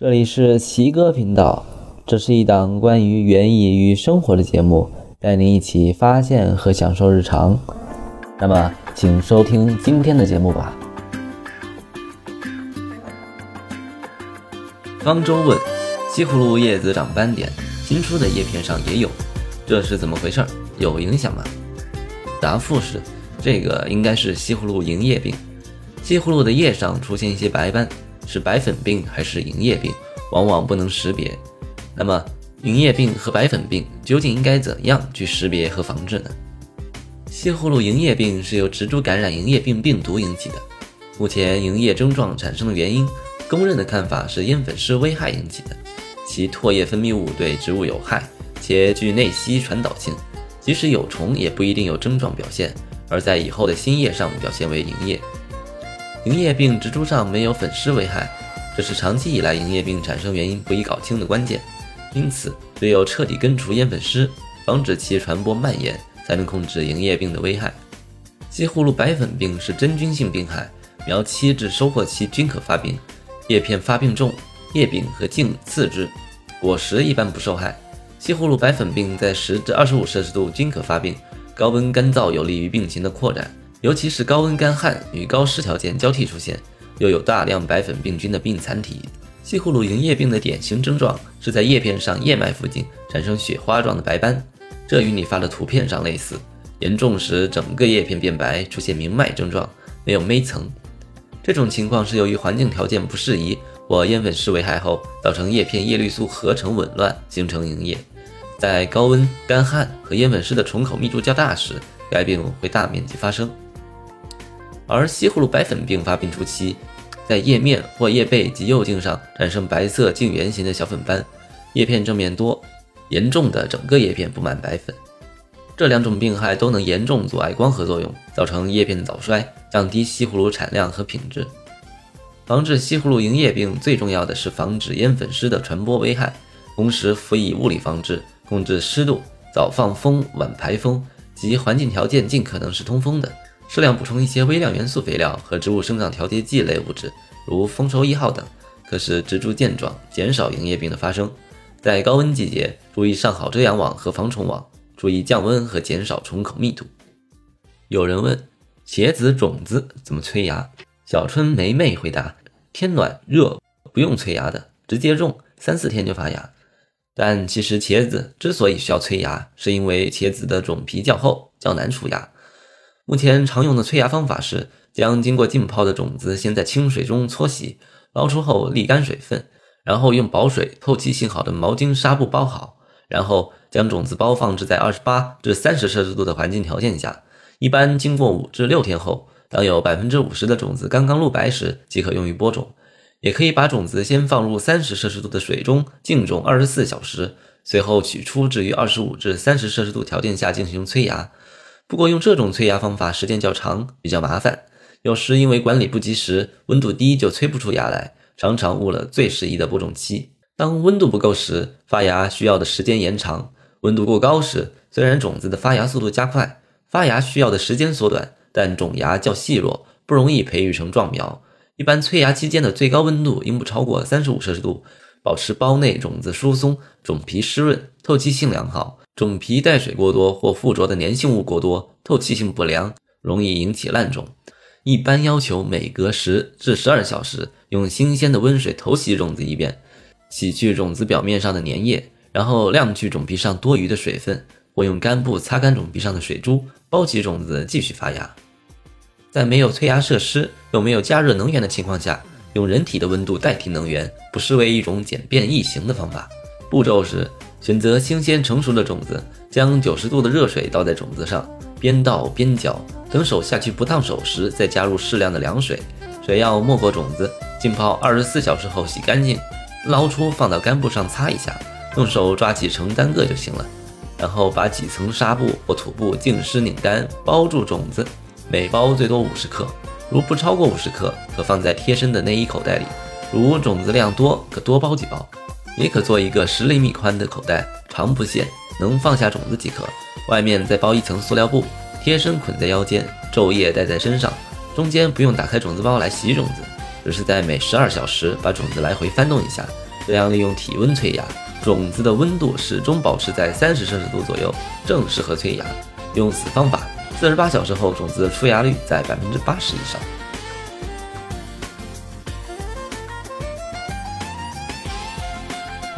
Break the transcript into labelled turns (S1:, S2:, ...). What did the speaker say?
S1: 这里是奇哥频道，这是一档关于园艺与生活的节目，带您一起发现和享受日常。那么，请收听今天的节目吧。方舟问：西葫芦叶子长斑点，新出的叶片上也有，这是怎么回事？有影响吗？答复是：这个应该是西葫芦银叶病。西葫芦的叶上出现一些白斑。是白粉病还是银叶病，往往不能识别。那么，银叶病和白粉病究竟应该怎样去识别和防治呢？西葫芦银叶病是由植株感染银叶病病毒引起的。目前，银叶症状产生的原因，公认的看法是烟粉虱危害引起的。其唾液分泌物对植物有害，且具内吸传导性，即使有虫也不一定有症状表现，而在以后的新叶上表现为银叶。银叶病植株上没有粉虱危害，这是长期以来银叶病产生原因不易搞清的关键。因此，只有彻底根除烟粉虱，防止其传播蔓延，才能控制银叶病的危害。西葫芦白粉病是真菌性病害，苗期至收获期均可发病，叶片发病重，叶柄和茎刺之，果实一般不受害。西葫芦白粉病在十至二十五摄氏度均可发病，高温干燥有利于病情的扩展。尤其是高温干旱与高湿条件交替出现，又有大量白粉病菌的病残体。西葫芦银叶病的典型症状是在叶片上叶脉附近产生雪花状的白斑，这与你发的图片上类似。严重时整个叶片变白，出现明脉症状，没有霉层。这种情况是由于环境条件不适宜或烟粉虱危害后，造成叶片叶绿素合成紊乱，形成银叶。在高温、干旱和烟粉虱的虫口密度较大时，该病会大面积发生。而西葫芦白粉病发病初期，在叶面或叶背及幼茎上产生白色近圆形的小粉斑，叶片正面多，严重的整个叶片布满白粉。这两种病害都能严重阻碍光合作用，造成叶片早衰，降低西葫芦产量和品质。防治西葫芦银叶病最重要的是防止烟粉虱的传播危害，同时辅以物理防治，控制湿度，早放风晚排风，及环境条件尽可能是通风的。适量补充一些微量元素肥料和植物生长调节剂类物质，如丰收一号等，可使植株健壮，减少银叶病的发生。在高温季节，注意上好遮阳网和防虫网，注意降温和减少虫口密度。有人问：茄子种子怎么催芽？小春梅梅回答：天暖热不用催芽的，直接种，三四天就发芽。但其实茄子之所以需要催芽，是因为茄子的种皮较厚，较难出芽。目前常用的催芽方法是将经过浸泡的种子先在清水中搓洗，捞出后沥干水分，然后用保水、透气性好的毛巾纱布包好，然后将种子包放置在二十八至三十摄氏度的环境条件下。一般经过五至六天后，当有百分之五十的种子刚刚露白时，即可用于播种。也可以把种子先放入三十摄氏度的水中静种二十四小时，随后取出置于二十五至三十摄氏度条件下进行催芽。不过用这种催芽方法时间较长，比较麻烦。有时因为管理不及时，温度低就催不出芽来，常常误了最适宜的播种期。当温度不够时，发芽需要的时间延长；温度过高时，虽然种子的发芽速度加快，发芽需要的时间缩短，但种芽较细弱，不容易培育成壮苗。一般催芽期间的最高温度应不超过三十五摄氏度，保持包内种子疏松，种皮湿润，透气性良好。种皮带水过多或附着的粘性物过多，透气性不良，容易引起烂种。一般要求每隔十至十二小时用新鲜的温水投洗种子一遍，洗去种子表面上的粘液，然后晾去种皮上多余的水分，或用干布擦干种皮上的水珠，包起种子继续发芽。在没有催芽设施又没有加热能源的情况下，用人体的温度代替能源，不失为一种简便易行的方法。步骤是。选择新鲜成熟的种子，将九十度的热水倒在种子上，边倒边搅，等手下去不烫手时，再加入适量的凉水，水要没过种子。浸泡二十四小时后洗干净，捞出放到干布上擦一下，用手抓起成单个就行了。然后把几层纱布或土布浸湿拧干，包住种子，每包最多五十克，如不超过五十克，可放在贴身的内衣口袋里。如种子量多，可多包几包。也可做一个十厘米宽的口袋，长不限，能放下种子即可。外面再包一层塑料布，贴身捆在腰间，昼夜带在身上。中间不用打开种子包来洗种子，只是在每十二小时把种子来回翻动一下，这样利用体温催芽，种子的温度始终保持在三十摄氏度左右，正适合催芽。用此方法，四十八小时后，种子的出芽率在百分之八十以上。